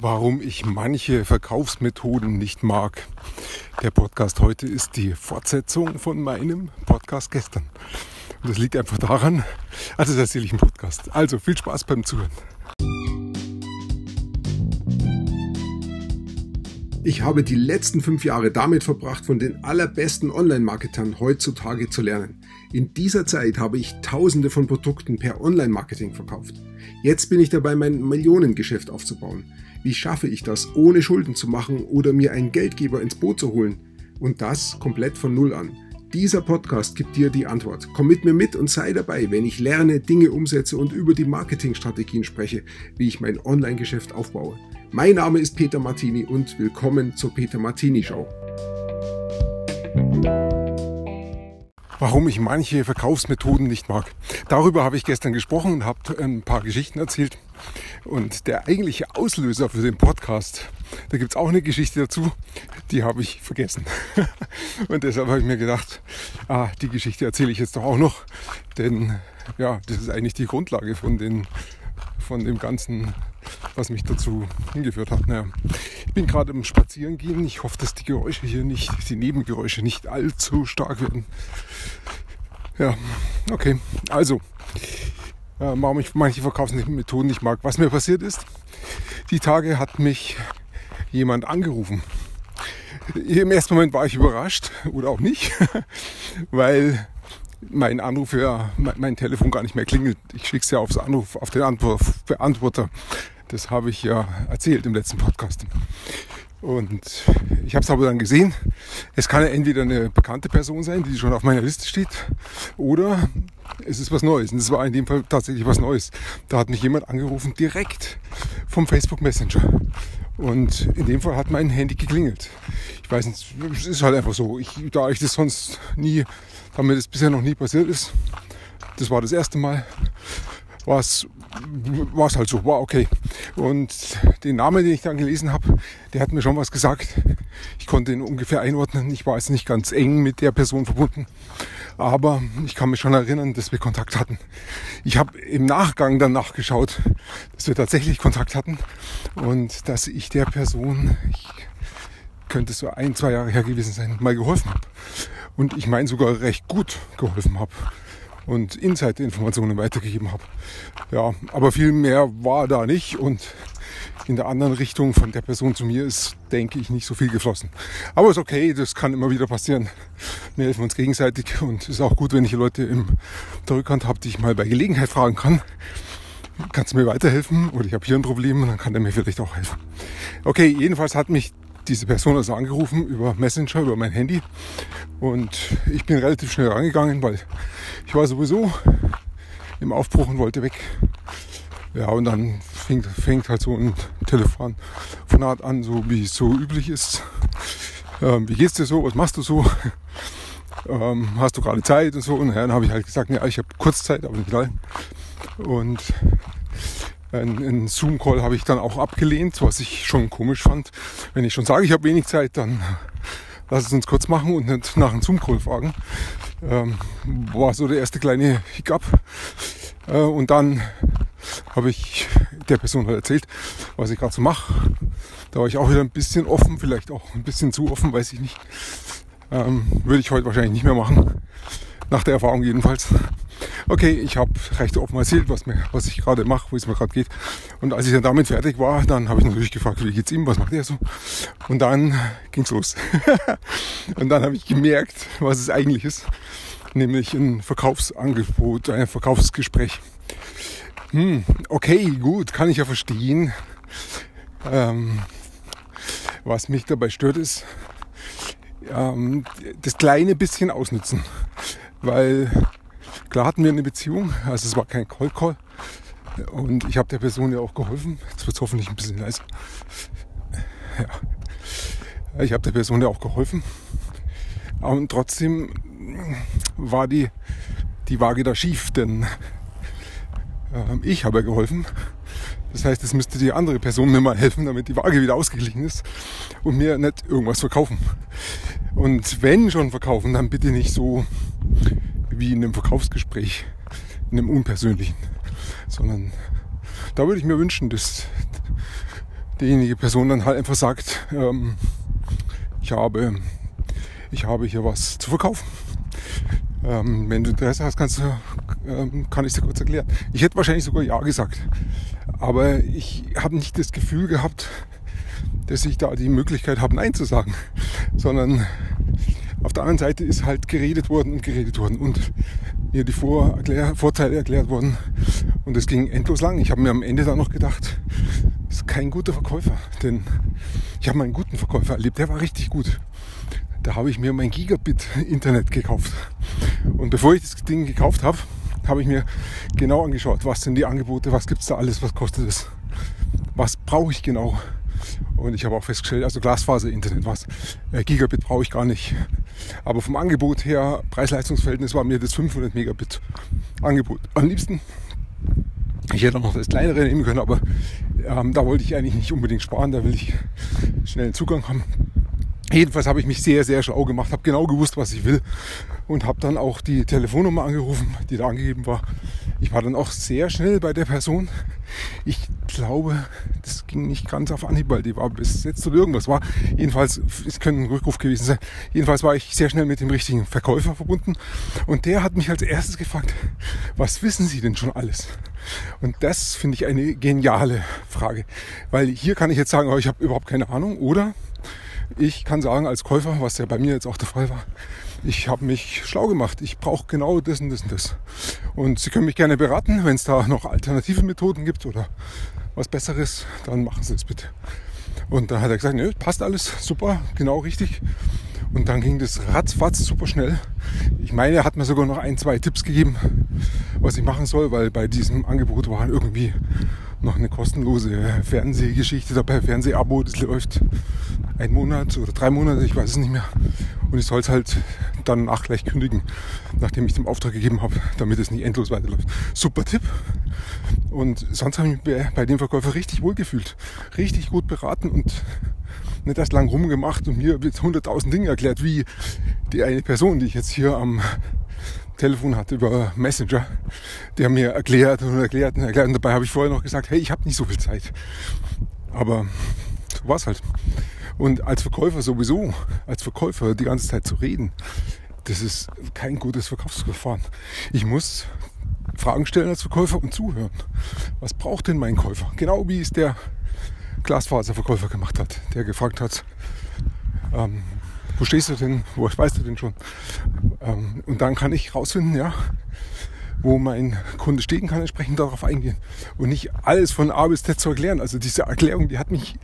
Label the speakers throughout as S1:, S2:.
S1: warum ich manche Verkaufsmethoden nicht mag. Der Podcast heute ist die Fortsetzung von meinem Podcast gestern. Und das liegt einfach daran, also das erzähle ich im Podcast. Also viel Spaß beim Zuhören. Ich habe die letzten fünf Jahre damit verbracht, von den allerbesten Online-Marketern heutzutage zu lernen. In dieser Zeit habe ich tausende von Produkten per Online-Marketing verkauft. Jetzt bin ich dabei, mein Millionengeschäft aufzubauen. Wie schaffe ich das, ohne Schulden zu machen oder mir einen Geldgeber ins Boot zu holen? Und das komplett von Null an. Dieser Podcast gibt dir die Antwort. Komm mit mir mit und sei dabei, wenn ich lerne, Dinge umsetze und über die Marketingstrategien spreche, wie ich mein Online-Geschäft aufbaue. Mein Name ist Peter Martini und willkommen zur Peter Martini Show. Warum ich manche Verkaufsmethoden nicht mag. Darüber habe ich gestern gesprochen und habe ein paar Geschichten erzählt. Und der eigentliche Auslöser für den Podcast, da gibt es auch eine Geschichte dazu, die habe ich vergessen. Und deshalb habe ich mir gedacht, ah, die Geschichte erzähle ich jetzt doch auch noch. Denn ja, das ist eigentlich die Grundlage von, den, von dem Ganzen, was mich dazu hingeführt hat. Naja, ich bin gerade im Spazierengehen. Ich hoffe, dass die Geräusche hier nicht, die Nebengeräusche nicht allzu stark werden. Ja, okay. Also, äh, warum ich manche Verkaufsmethoden nicht mag. Was mir passiert ist, die Tage hat mich jemand angerufen. Im ersten Moment war ich überrascht oder auch nicht, weil mein Anruf ja, mein Telefon gar nicht mehr klingelt. Ich schicke es ja aufs Anruf, auf den Beantworter. Das habe ich ja erzählt im letzten Podcast. Und ich habe es aber dann gesehen. Es kann ja entweder eine bekannte Person sein, die schon auf meiner Liste steht, oder es ist was Neues. Und es war in dem Fall tatsächlich was Neues. Da hat mich jemand angerufen, direkt vom Facebook Messenger. Und in dem Fall hat mein Handy geklingelt. Ich weiß nicht, es ist halt einfach so. Ich, da ich das sonst nie, da mir das bisher noch nie passiert ist, das war das erste Mal, war es halt so, war okay. Und den Namen, den ich dann gelesen habe, der hat mir schon was gesagt. Ich konnte ihn ungefähr einordnen. Ich war jetzt nicht ganz eng mit der Person verbunden, aber ich kann mich schon erinnern, dass wir Kontakt hatten. Ich habe im Nachgang dann nachgeschaut, dass wir tatsächlich Kontakt hatten und dass ich der Person, ich könnte so ein, zwei Jahre her gewesen sein, mal geholfen habe. Und ich meine sogar recht gut geholfen habe und Insight-Informationen weitergegeben habe. Ja, aber viel mehr war da nicht und in der anderen Richtung von der Person zu mir ist, denke ich, nicht so viel geflossen. Aber ist okay, das kann immer wieder passieren. Wir helfen uns gegenseitig und ist auch gut, wenn ich Leute im der Rückhand habe, die ich mal bei Gelegenheit fragen kann. Kannst du mir weiterhelfen? Oder ich habe hier ein Problem dann kann der mir vielleicht auch helfen. Okay, jedenfalls hat mich diese Person also angerufen über Messenger, über mein Handy. Und ich bin relativ schnell rangegangen, weil ich war sowieso im Aufbruch und wollte weg. Ja, und dann fängt, fängt halt so ein Telefon von Art an, so wie es so üblich ist. Ähm, wie geht's dir so? Was machst du so? Ähm, hast du gerade Zeit und so? Und dann habe ich halt gesagt, ja, ich habe kurz Zeit, aber nicht lange. Und einen Zoom-Call habe ich dann auch abgelehnt, was ich schon komisch fand. Wenn ich schon sage, ich habe wenig Zeit, dann lass es uns kurz machen und nicht nach einem Zoom-Call fragen. Ähm, war so der erste kleine Hiccup. Äh, und dann habe ich der Person halt erzählt, was ich gerade so mache. Da war ich auch wieder ein bisschen offen, vielleicht auch ein bisschen zu offen, weiß ich nicht. Ähm, würde ich heute wahrscheinlich nicht mehr machen. Nach der Erfahrung jedenfalls. Okay, ich habe recht offen erzählt, was, mir, was ich gerade mache, wo es mir gerade geht. Und als ich dann damit fertig war, dann habe ich natürlich gefragt, wie geht's ihm, was macht er so? Und dann ging's los. und dann habe ich gemerkt, was es eigentlich ist, nämlich ein Verkaufsangebot, ein Verkaufsgespräch. Hm, okay, gut, kann ich ja verstehen. Ähm, was mich dabei stört, ist ähm, das kleine bisschen ausnutzen. Weil klar hatten wir eine Beziehung, also es war kein Cold Call. Und ich habe der Person ja auch geholfen. Jetzt wird es hoffentlich ein bisschen leiser. Ja. Ich habe der Person ja auch geholfen. Und trotzdem war die, die Waage da schief, denn äh, ich habe ja geholfen. Das heißt, es müsste die andere Person mir mal helfen, damit die Waage wieder ausgeglichen ist und mir nicht irgendwas verkaufen. Und wenn schon verkaufen, dann bitte nicht so wie in einem Verkaufsgespräch, in einem unpersönlichen, sondern da würde ich mir wünschen, dass diejenige Person dann halt einfach sagt, ähm, ich habe, ich habe hier was zu verkaufen. Ähm, wenn du Interesse hast, kannst du, ähm, kann ich dir kurz erklären. Ich hätte wahrscheinlich sogar Ja gesagt. Aber ich habe nicht das Gefühl gehabt, dass ich da die Möglichkeit habe, Nein zu sagen. Sondern auf der anderen Seite ist halt geredet worden und geredet worden und mir die Vor erklär, Vorteile erklärt worden. Und es ging endlos lang. Ich habe mir am Ende dann noch gedacht, das ist kein guter Verkäufer. Denn ich habe einen guten Verkäufer erlebt, der war richtig gut. Da habe ich mir mein Gigabit-Internet gekauft. Und bevor ich das Ding gekauft habe, habe ich mir genau angeschaut, was sind die Angebote, was gibt es da alles, was kostet es, was brauche ich genau. Und ich habe auch festgestellt, also Glasfaser-Internet, was äh, Gigabit brauche ich gar nicht. Aber vom Angebot her, Preis-Leistungs-Verhältnis war mir das 500 Megabit Angebot am liebsten. Ich hätte auch noch das kleinere nehmen können, aber ähm, da wollte ich eigentlich nicht unbedingt sparen, da will ich schnellen Zugang haben. Jedenfalls habe ich mich sehr, sehr schlau gemacht, habe genau gewusst, was ich will und habe dann auch die Telefonnummer angerufen, die da angegeben war. Ich war dann auch sehr schnell bei der Person. Ich glaube, das ging nicht ganz auf Anhieb, die war besetzt oder irgendwas war. Jedenfalls, es könnte ein Rückruf gewesen sein. Jedenfalls war ich sehr schnell mit dem richtigen Verkäufer verbunden und der hat mich als erstes gefragt, was wissen Sie denn schon alles? Und das finde ich eine geniale Frage, weil hier kann ich jetzt sagen, oh, ich habe überhaupt keine Ahnung oder ich kann sagen als Käufer, was ja bei mir jetzt auch der Fall war, ich habe mich schlau gemacht. Ich brauche genau das und das und das. Und Sie können mich gerne beraten, wenn es da noch alternative Methoden gibt oder was Besseres, dann machen Sie es bitte. Und dann hat er gesagt, nö, passt alles, super, genau richtig. Und dann ging das ratzfatz super schnell. Ich meine, er hat mir sogar noch ein, zwei Tipps gegeben, was ich machen soll, weil bei diesem Angebot war irgendwie noch eine kostenlose Fernsehgeschichte dabei, Fernsehabo, das läuft ein Monat oder drei Monate, ich weiß es nicht mehr. Und ich soll es halt danach gleich kündigen, nachdem ich den Auftrag gegeben habe, damit es nicht endlos weiterläuft. Super Tipp. Und sonst habe ich mich bei dem Verkäufer richtig wohl gefühlt. Richtig gut beraten und nicht erst lang rumgemacht und mir mit 100.000 Dinge erklärt, wie die eine Person, die ich jetzt hier am Telefon hatte über Messenger, der mir erklärt und erklärt und erklärt. Und dabei habe ich vorher noch gesagt, hey, ich habe nicht so viel Zeit. Aber so war es halt. Und als Verkäufer sowieso, als Verkäufer die ganze Zeit zu reden, das ist kein gutes Verkaufsverfahren. Ich muss Fragen stellen als Verkäufer und zuhören. Was braucht denn mein Käufer? Genau wie es der Glasfaserverkäufer gemacht hat, der gefragt hat, ähm, wo stehst du denn, wo weißt du denn schon? Ähm, und dann kann ich rausfinden, ja, wo mein Kunde stehen kann, entsprechend darauf eingehen und nicht alles von A bis Z zu erklären. Also diese Erklärung, die hat mich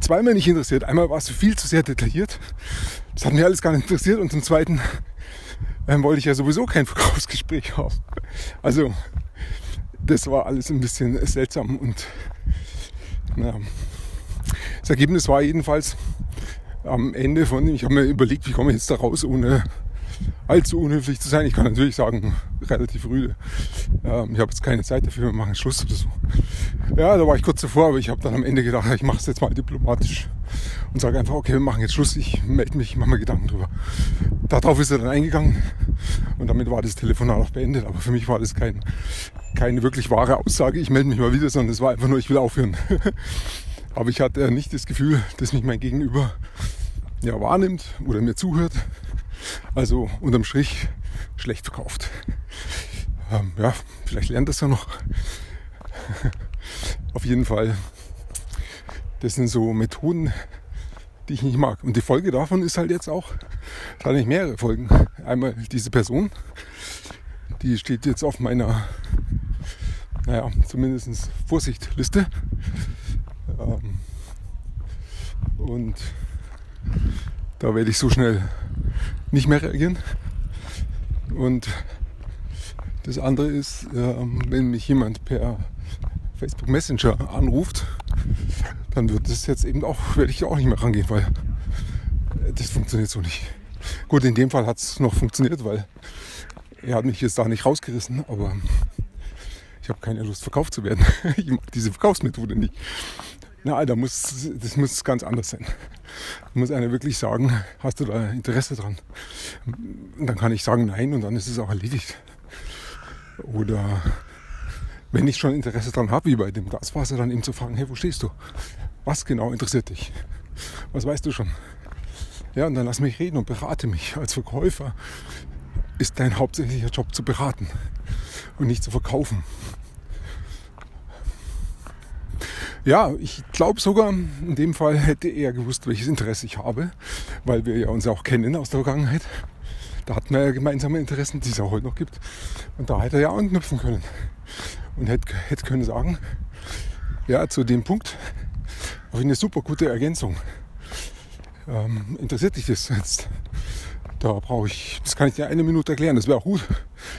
S1: zweimal nicht interessiert. Einmal war es viel zu sehr detailliert. Das hat mich alles gar nicht interessiert. Und zum Zweiten ähm, wollte ich ja sowieso kein Verkaufsgespräch haben. Also das war alles ein bisschen seltsam und ja. das Ergebnis war jedenfalls am Ende von, ich habe mir überlegt, wie komme ich jetzt da raus, ohne allzu unhöflich zu sein. Ich kann natürlich sagen, relativ rüde. Ähm, ich habe jetzt keine Zeit dafür, wir machen Schluss oder so. Ja, da war ich kurz davor, aber ich habe dann am Ende gedacht, ich mache es jetzt mal diplomatisch und sage einfach, okay, wir machen jetzt Schluss, ich melde mich, ich mache mir Gedanken drüber. Darauf ist er dann eingegangen und damit war das Telefonat auch beendet. Aber für mich war das kein, keine wirklich wahre Aussage, ich melde mich mal wieder, sondern es war einfach nur, ich will aufhören. aber ich hatte nicht das Gefühl, dass mich mein Gegenüber ja, wahrnimmt oder mir zuhört also unterm Strich schlecht verkauft. Ähm, ja, vielleicht lernt das ja noch. Auf jeden Fall, das sind so Methoden, die ich nicht mag. Und die Folge davon ist halt jetzt auch, da ich mehrere Folgen. Einmal diese Person, die steht jetzt auf meiner, naja, zumindest Vorsichtliste. Ähm, und da werde ich so schnell nicht mehr reagieren. Und das andere ist, ähm, wenn mich jemand per Facebook Messenger anruft, dann wird das jetzt eben auch, werde ich auch nicht mehr rangehen, weil das funktioniert so nicht. Gut, in dem Fall hat es noch funktioniert, weil er hat mich jetzt da nicht rausgerissen, aber ich habe keine Lust verkauft zu werden. Ich mag diese Verkaufsmethode nicht. Na, da muss, das muss ganz anders sein. Da muss einer wirklich sagen, hast du da Interesse dran? Und dann kann ich sagen nein und dann ist es auch erledigt. Oder wenn ich schon Interesse dran habe, wie bei dem Gaswasser, dann eben zu fragen, hey, wo stehst du? Was genau interessiert dich? Was weißt du schon? Ja, und dann lass mich reden und berate mich. Als Verkäufer ist dein hauptsächlicher Job zu beraten und nicht zu verkaufen. Ja, ich glaube sogar, in dem Fall hätte er gewusst, welches Interesse ich habe, weil wir ja uns auch kennen aus der Vergangenheit. Da hatten wir ja gemeinsame Interessen, die es auch heute noch gibt. Und da hätte er ja anknüpfen können. Und hätte, hätte können sagen, ja, zu dem Punkt habe eine super gute Ergänzung. Ähm, interessiert dich das jetzt? Da brauche ich, das kann ich dir eine Minute erklären, das wäre auch gut,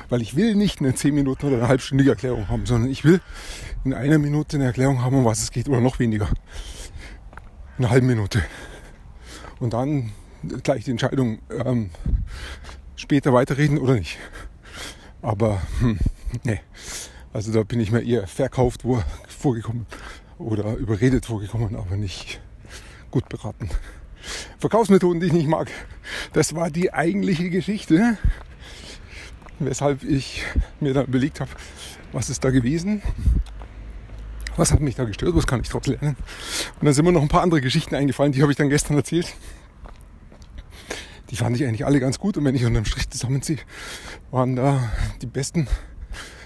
S1: weil ich will nicht eine 10 Minuten oder eine halbstündige Erklärung haben, sondern ich will in einer Minute eine Erklärung haben, um was es geht oder noch weniger. Eine halbe Minute. Und dann gleich die Entscheidung, ähm, später weiterreden oder nicht. Aber hm, nee, also da bin ich mir eher verkauft vorgekommen oder überredet vorgekommen, aber nicht gut beraten. Verkaufsmethoden, die ich nicht mag, das war die eigentliche Geschichte, weshalb ich mir dann überlegt habe, was ist da gewesen, was hat mich da gestört, was kann ich daraus lernen. Und dann sind mir noch ein paar andere Geschichten eingefallen, die habe ich dann gestern erzählt. Die fand ich eigentlich alle ganz gut und wenn ich unterm Strich zusammenziehe, waren da die besten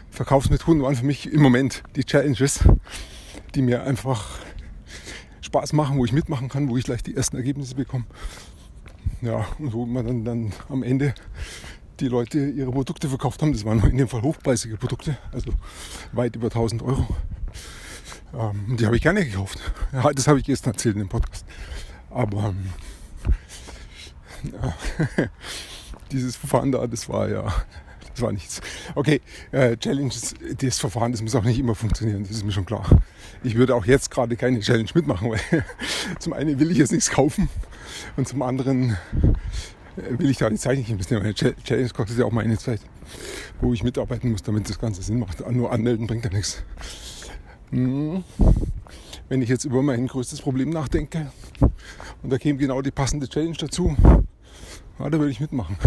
S1: Verkaufsmethoden waren für mich im Moment die Challenges, die mir einfach Spaß machen, wo ich mitmachen kann, wo ich gleich die ersten Ergebnisse bekomme. Ja, und wo man dann, dann am Ende die Leute ihre Produkte verkauft haben. Das waren in dem Fall hochpreisige Produkte, also weit über 1000 Euro. Ähm, die habe ich gerne gekauft. Ja, das habe ich gestern erzählt in dem Podcast. Aber ähm, ja, dieses Verfahren da, das war ja das war nichts. Okay, äh, Challenges, das Verfahren, das muss auch nicht immer funktionieren, das ist mir schon klar. Ich würde auch jetzt gerade keine Challenge mitmachen, weil zum einen will ich jetzt nichts kaufen und zum anderen äh, will ich da die Zeit nicht investieren. Eine Challenge kostet ja auch meine Zeit, wo ich mitarbeiten muss, damit das Ganze Sinn macht. Nur anmelden bringt ja nichts. Hm. Wenn ich jetzt über mein größtes Problem nachdenke und da käme genau die passende Challenge dazu, ja, da würde ich mitmachen.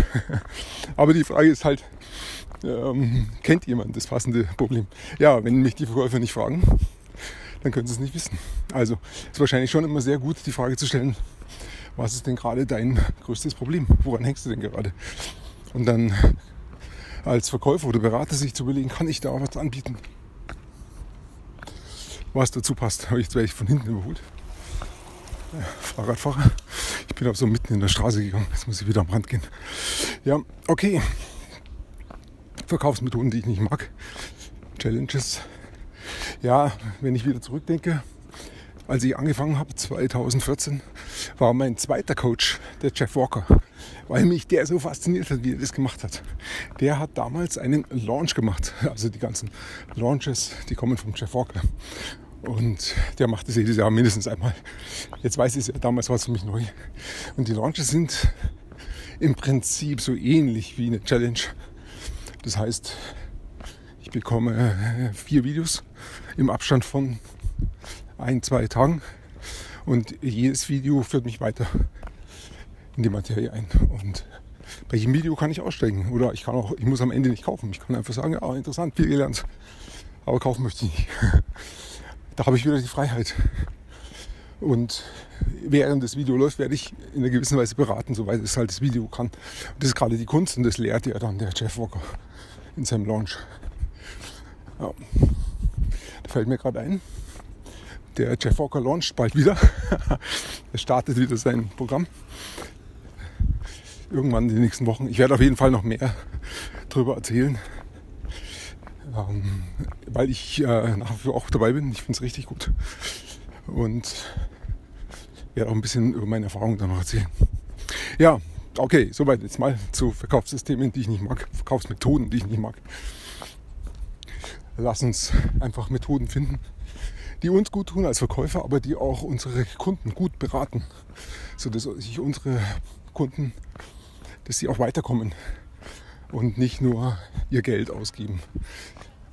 S1: Aber die Frage ist halt, ähm, kennt jemand das passende Problem? Ja, wenn mich die Verkäufer nicht fragen, dann können sie es nicht wissen. Also ist wahrscheinlich schon immer sehr gut, die Frage zu stellen, was ist denn gerade dein größtes Problem? Woran hängst du denn gerade? Und dann als Verkäufer oder Berater sich zu überlegen, kann ich da was anbieten? Was dazu passt, habe ich jetzt werde ich von hinten überholt. Fahrradfahrer. Ich bin auch so mitten in der Straße gegangen. Jetzt muss ich wieder am Rand gehen. Ja, okay. Verkaufsmethoden, die ich nicht mag. Challenges. Ja, wenn ich wieder zurückdenke, als ich angefangen habe, 2014, war mein zweiter Coach der Jeff Walker, weil mich der so fasziniert hat, wie er das gemacht hat. Der hat damals einen Launch gemacht, also die ganzen Launches, die kommen vom Jeff Walker. Und der macht es jedes Jahr mindestens einmal. Jetzt weiß ich es ja, damals war es für mich neu. Und die Launches sind im Prinzip so ähnlich wie eine Challenge. Das heißt, ich bekomme äh, vier Videos im Abstand von ein, zwei Tagen. Und jedes Video führt mich weiter in die Materie ein. Und bei jedem Video kann ich aussteigen. Oder ich kann auch, ich muss am Ende nicht kaufen. Ich kann einfach sagen, ja, interessant, viel gelernt. Aber kaufen möchte ich nicht. da habe ich wieder die Freiheit. Und während das Video läuft, werde ich in einer gewissen Weise beraten, soweit es halt das Video kann. Und das ist gerade die Kunst und das lehrt ja dann der Jeff Walker in seinem Launch. Ja. Da fällt mir gerade ein, der Jeff Walker launcht bald wieder. er startet wieder sein Programm. Irgendwann in den nächsten Wochen. Ich werde auf jeden Fall noch mehr darüber erzählen. Ähm, weil ich äh, nach wie vor auch dabei bin. Ich finde es richtig gut. Und werde auch ein bisschen über meine Erfahrungen dann noch erzählen. Ja, okay, soweit jetzt mal zu Verkaufssystemen, die ich nicht mag, Verkaufsmethoden, die ich nicht mag. Lass uns einfach Methoden finden, die uns gut tun als Verkäufer, aber die auch unsere Kunden gut beraten, sodass sich unsere Kunden, dass sie auch weiterkommen und nicht nur ihr Geld ausgeben.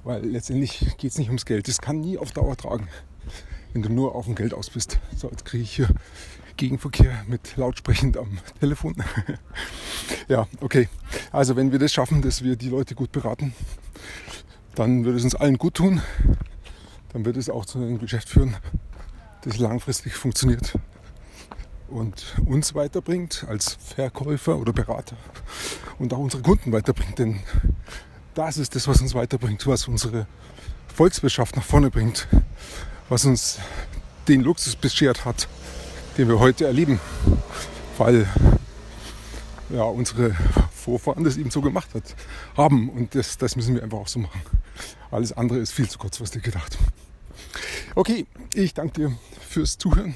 S1: Weil letztendlich geht es nicht ums Geld. Das kann nie auf Dauer tragen, wenn du nur auf dem Geld aus bist. So, jetzt kriege ich hier Gegenverkehr mit lautsprechend am Telefon. ja, okay. Also wenn wir das schaffen, dass wir die Leute gut beraten, dann wird es uns allen gut tun. Dann wird es auch zu einem Geschäft führen, das langfristig funktioniert und uns weiterbringt als Verkäufer oder Berater und auch unsere Kunden weiterbringt. Denn das ist das, was uns weiterbringt, was unsere Volkswirtschaft nach vorne bringt, was uns den Luxus beschert hat, den wir heute erleben, weil ja, unsere Vorfahren das eben so gemacht hat, haben. Und das, das müssen wir einfach auch so machen. Alles andere ist viel zu kurzfristig gedacht. Okay, ich danke dir fürs Zuhören.